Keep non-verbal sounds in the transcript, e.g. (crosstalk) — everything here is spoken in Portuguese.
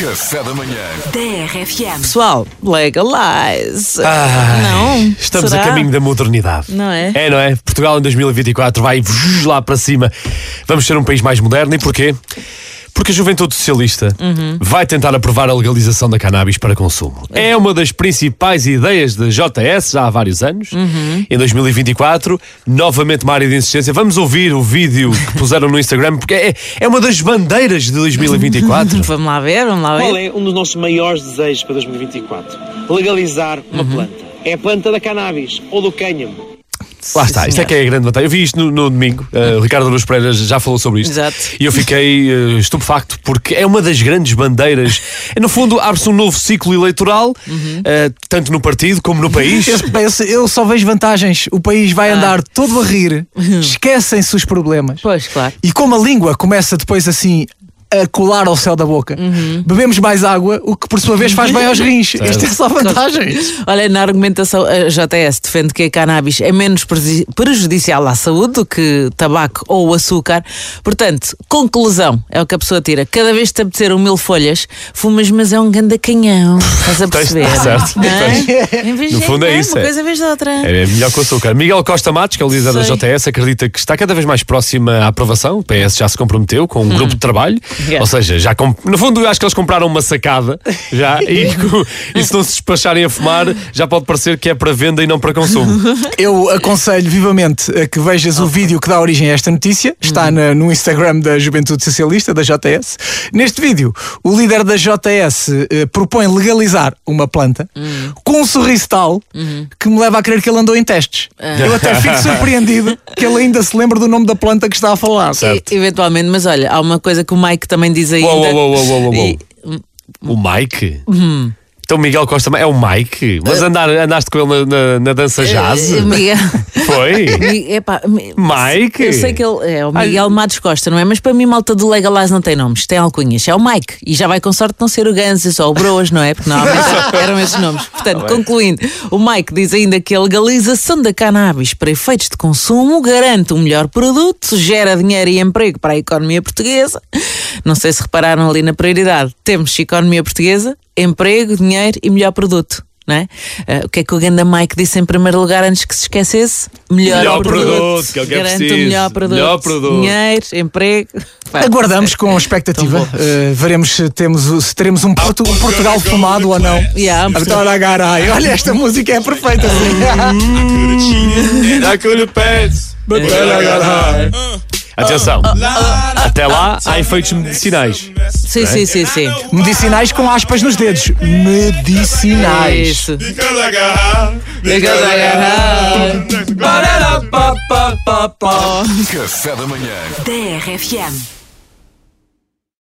Café da manhã. TRFM. Pessoal, legalize. Ai, não? Estamos Será? a caminho da modernidade. Não é? É, não é? Portugal em 2024 vai lá para cima. Vamos ser um país mais moderno e porquê? Porque a juventude socialista Uhum. vai tentar aprovar a legalização da cannabis para consumo. É uma das principais ideias da JS já há vários anos. Uhum. Em 2024, novamente uma área de insistência. Vamos ouvir o vídeo que puseram no Instagram, porque é, é uma das bandeiras de 2024. (laughs) Vamos lá ver, vamos lá Qual ver. é um dos nossos maiores desejos para 2024? Legalizar uma Uhum. planta. É a planta da cannabis ou do cânhamo. Lá está, isto é que é a grande vantagem. Eu vi isto no, no domingo, uh, o Ricardo Luz Pereira já falou sobre isto. Exato. E eu fiquei uh, estupefacto, porque é uma das grandes bandeiras. (laughs) No fundo, abre-se um novo ciclo eleitoral, Uhum. uh, tanto no partido como no país. Eu, eu- só vejo vantagens. O país Ah. vai andar todo a rir, (laughs) esquecem-se os problemas. Pois, claro. E como a língua começa depois assim a colar ao céu da boca, Uhum. bebemos mais água, o que por sua vez faz bem aos rins. Isto é só vantagens. Olha, na argumentação, a JS defende que a cannabis é menos prejudicial à saúde do que tabaco ou açúcar. Portanto, conclusão é o que a pessoa tira. Cada vez que te apetecer um mil folhas, fumas, mas é um ganda canhão. Estás a Tens- perceber? (laughs) certo, Não é? Em vez No de- fundo é não, isso, Uma é. coisa em vez da outra. É melhor que o açúcar. Miguel Costa Matos, que é o líder da Sei. JS, acredita que está cada vez mais próxima à aprovação. O PS já se comprometeu com um grupo de trabalho. (laughs) Ou seja, já comp- no fundo, eu acho que eles compraram uma sacada já. e, e se não se despacharem a fumar, já pode parecer que é para venda e não para consumo. (laughs) Eu aconselho vivamente a que vejas o vídeo que dá origem a esta notícia. Está na- no Instagram da Juventude Socialista, da JS. Neste vídeo, o líder da JS eh, propõe legalizar uma planta com um sorriso tal que me leva a crer que ele andou em testes. Eu até fico (laughs) surpreendido que ele ainda se lembra do nome da planta que está a falar. E- eventualmente, mas olha, há uma coisa que o Mike também diz ainda. Uou, uou, uou, uou, uou, uou. E- O Mike? Então Miguel Costa é o Mike? Mas andar, andaste com ele na, na- na dança jazz? Eh, Miguel. (laughs) Foi? Mi- epá, mi- Mike? Eu sei que ele é o Miguel Matos Costa, não é? Mas para mim, malta do Legalize não tem nomes, tem alcunhas. É o Mike. E já vai com sorte não ser o Ganses ou o Broas, não é? Porque normalmente eram esses nomes. Portanto, concluindo, o Mike diz ainda que a legalização da cannabis para efeitos de consumo garante um melhor produto, gera dinheiro e emprego para a economia portuguesa. Não sei se repararam ali na prioridade. Temos economia portuguesa, emprego, dinheiro e melhor produto. Não é? Ah, o que é que o Ganda Mike disse em primeiro lugar antes que se esquecesse? Melhor, Melhor produto, que é o que é Garante preciso. o melhor produto. Melhor produto. Dinheiro, emprego. Pá, (laughs) Aguardamos com expectativa. Uh, veremos se, temos, se teremos um, Portu- um Portugal fumado ou não. Yeah, um Adoro agarai. Olha, esta música é perfeita. I could have passed, but then I got high. Atenção, até lá há efeitos medicinais. Sim, sim, sim, sim. Medicinais com aspas nos dedos. Medicinais. Isso. Café da manhã. TRFM.